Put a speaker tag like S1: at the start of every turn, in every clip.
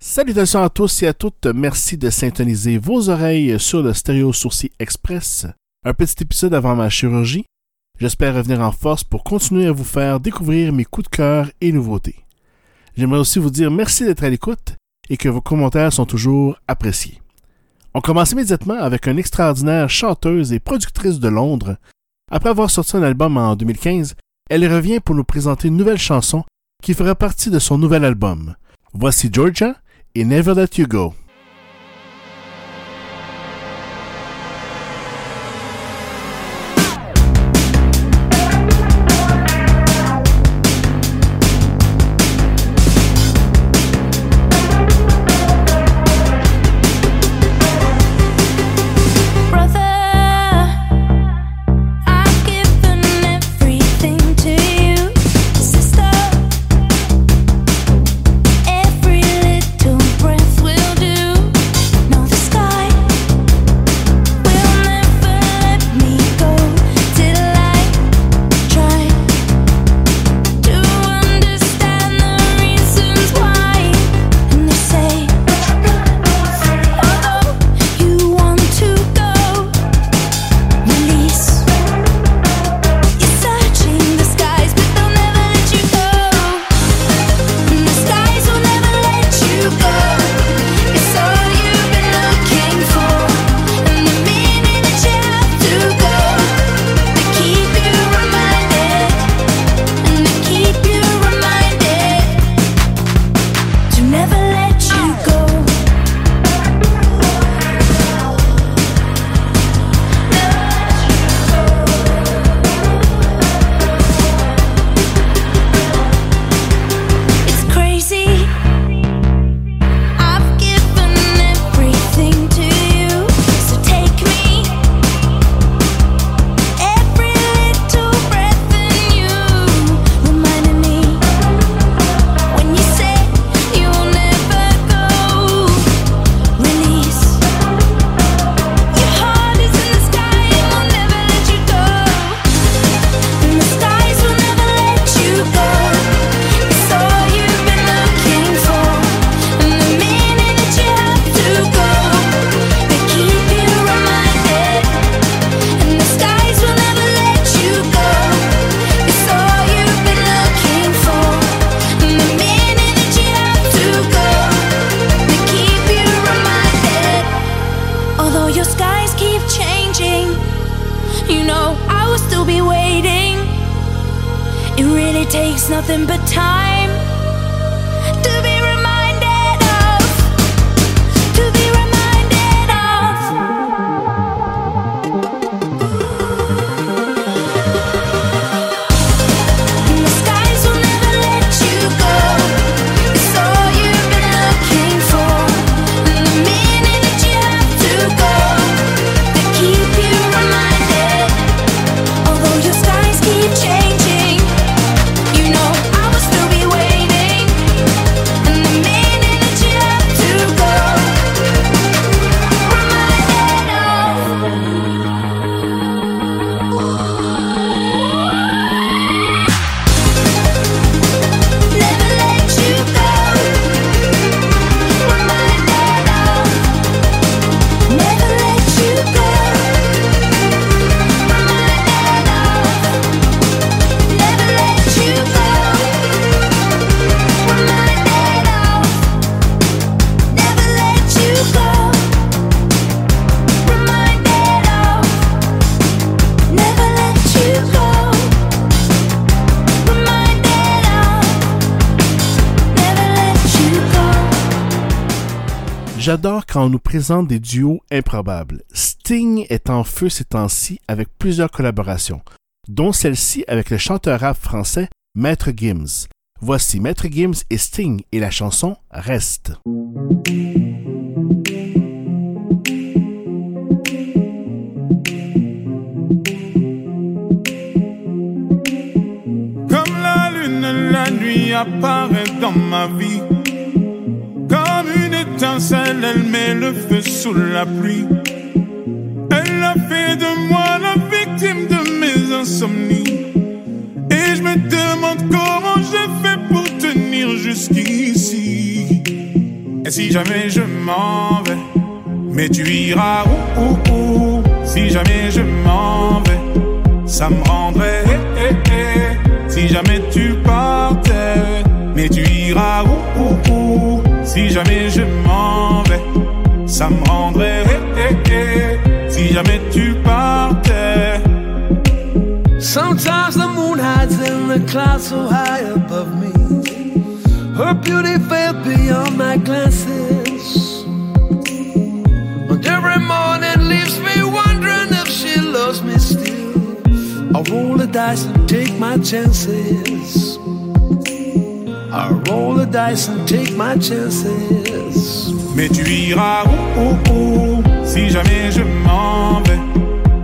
S1: Salutations à tous et à toutes, merci de syntoniser vos oreilles sur le Stéréo Sourcil Express. Un petit épisode avant ma chirurgie. J'espère revenir en force pour continuer à vous faire découvrir mes coups de cœur et nouveautés. J'aimerais aussi vous dire merci d'être à l'écoute et que vos commentaires sont toujours appréciés. On commence immédiatement avec une extraordinaire chanteuse et productrice de Londres. Après avoir sorti un album en 2015, elle revient pour nous présenter une nouvelle chanson qui fera partie de son nouvel album. Voici Georgia et Never Let You Go. J'adore quand on nous présente des duos improbables. Sting est en feu ces temps-ci avec plusieurs collaborations, dont celle-ci avec le chanteur rap français Maître Gims. Voici Maître Gims et Sting et la chanson Reste.
S2: Comme la lune, la nuit apparaît dans ma vie elle met le feu sous la pluie. Elle a fait de moi la victime de mes insomnies. Et je me demande comment je fais pour te tenir jusqu'ici. Et si jamais je m'en vais, mais tu iras où, où, où? Si jamais je m'en vais, ça me rendrait. Eh, eh, eh. Si jamais tu partais, mais tu iras où, où, où? Si jamais je m'en vais, ça me rendrait. Eh, eh, eh. Si jamais tu partais.
S3: Sometimes the moon hides in the clouds so high above me. Her beauty fell beyond my glances. And every morning leaves me wondering if she loves me still. I roll the dice and take my chances. I roll the dice and take my chances.
S2: Mais tu iras où, où, où Si jamais je m'en vais,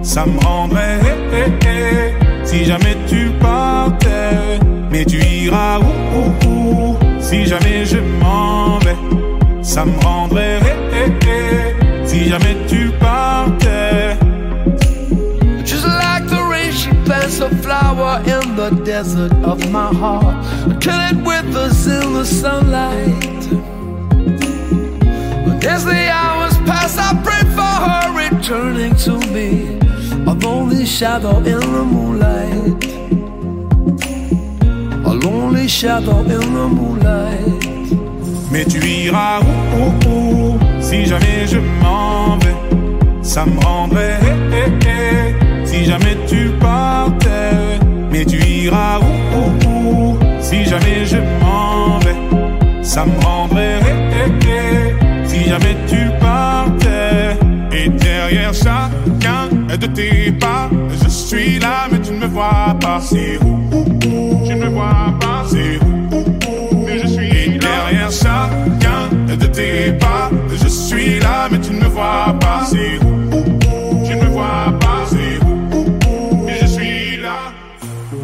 S2: ça me rendrait. Si jamais tu partais, mais tu iras où, Si jamais je m'en vais, ça me rendrait. Si jamais tu partais.
S3: Just like the rain, she plants a flower in the desert of my heart until it withers in the sunlight. As the hours pass, I pray for her returning to me. A lonely shadow in the moonlight. A lonely shadow in the moonlight.
S2: Mais tu iras où, où, Si jamais je m'en vais, ça me rendrait. Si jamais tu partais, mais tu iras où, où, où? Si jamais je m'en vais, ça me rendrait. Tes pas, je suis là, mais tu ne me vois pas. C'est où, où, où? Tu ne me vois pas. C'est où, où, où? Mais je suis et derrière chacun de tes pas, je suis là, mais tu ne me vois pas. C'est où, où, où? Tu ne me vois pas. C'est où, où, où? Mais je suis là.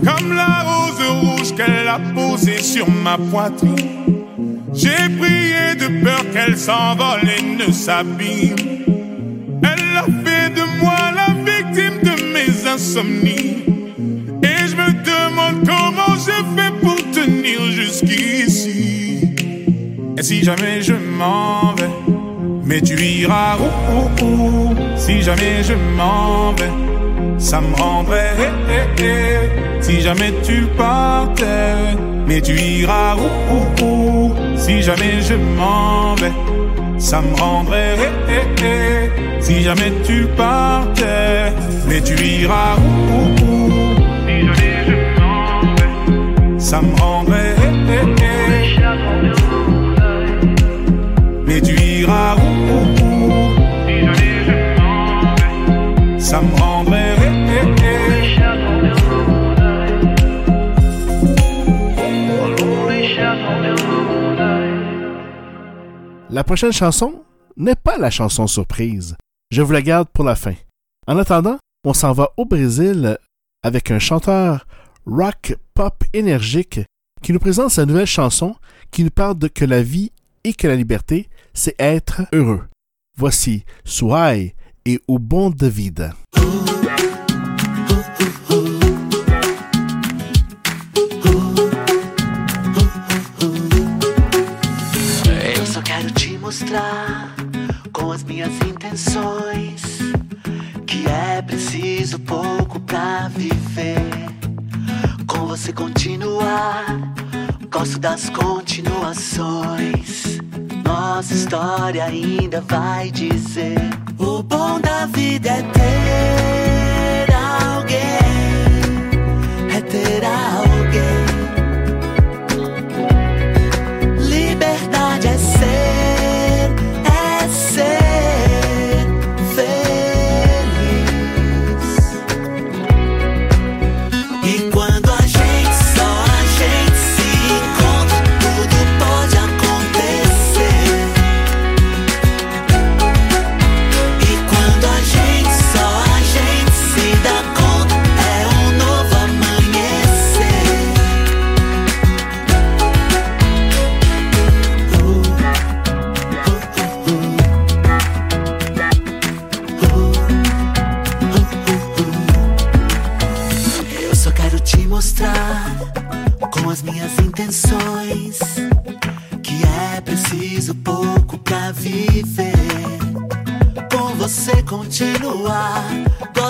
S2: Comme la rose rouge qu'elle a posée sur ma poitrine. J'ai prié de peur qu'elle s'envole et ne s'abîme. Et je me demande comment je fais pour tenir jusqu'ici. Et si jamais je m'en vais, mais tu iras où, où, où? Si jamais je m'en vais, ça me rendrait. Si jamais tu partais, mais tu iras où, où, où? Si jamais je m'en vais, ça me rendrait. Si jamais tu partais, mais tu iras où, où, où? Si jamais je m'en vais, ça me rendrait. Mais tu iras où, où, où? Si jamais je m'en vais, ça me rendrait.
S1: La prochaine chanson n'est pas la chanson surprise. Je vous la garde pour la fin. En attendant, on s'en va au Brésil avec un chanteur rock pop énergique qui nous présente sa nouvelle chanson qui nous parle de que la vie et que la liberté, c'est être heureux. Voici Suai et Au bon de vida.
S4: Continuações. Nossa história ainda vai dizer: O bom da vida é ter alguém, é ter alguém.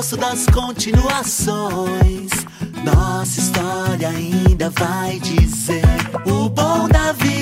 S4: Gosto das continuações. Nossa história ainda vai dizer: o bom da vida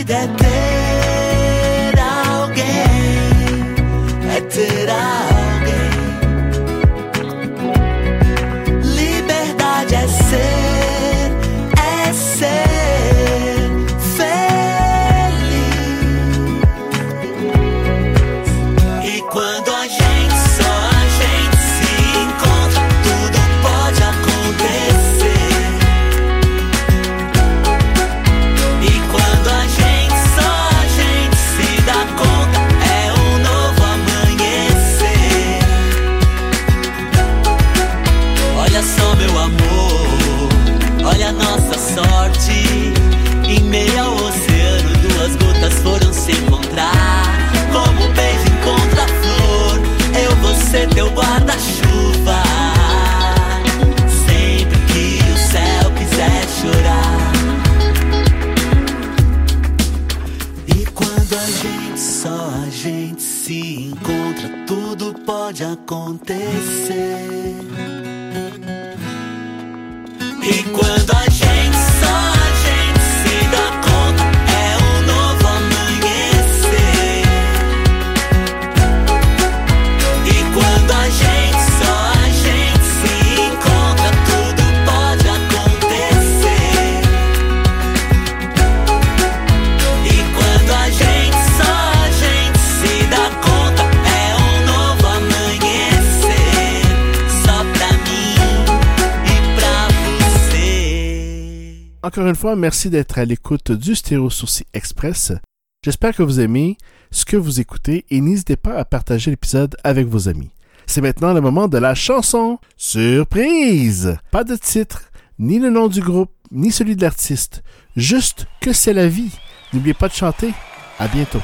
S4: só a gente se encontra, tudo pode acontecer. E quando a gente
S5: Encore une fois, merci d'être à l'écoute du Stéréo Sourcil Express. J'espère que vous aimez ce que vous écoutez et n'hésitez pas à partager l'épisode avec vos amis. C'est maintenant le moment de la chanson Surprise! Pas de titre, ni le nom du groupe, ni celui de l'artiste. Juste que c'est la vie. N'oubliez pas de chanter. À bientôt.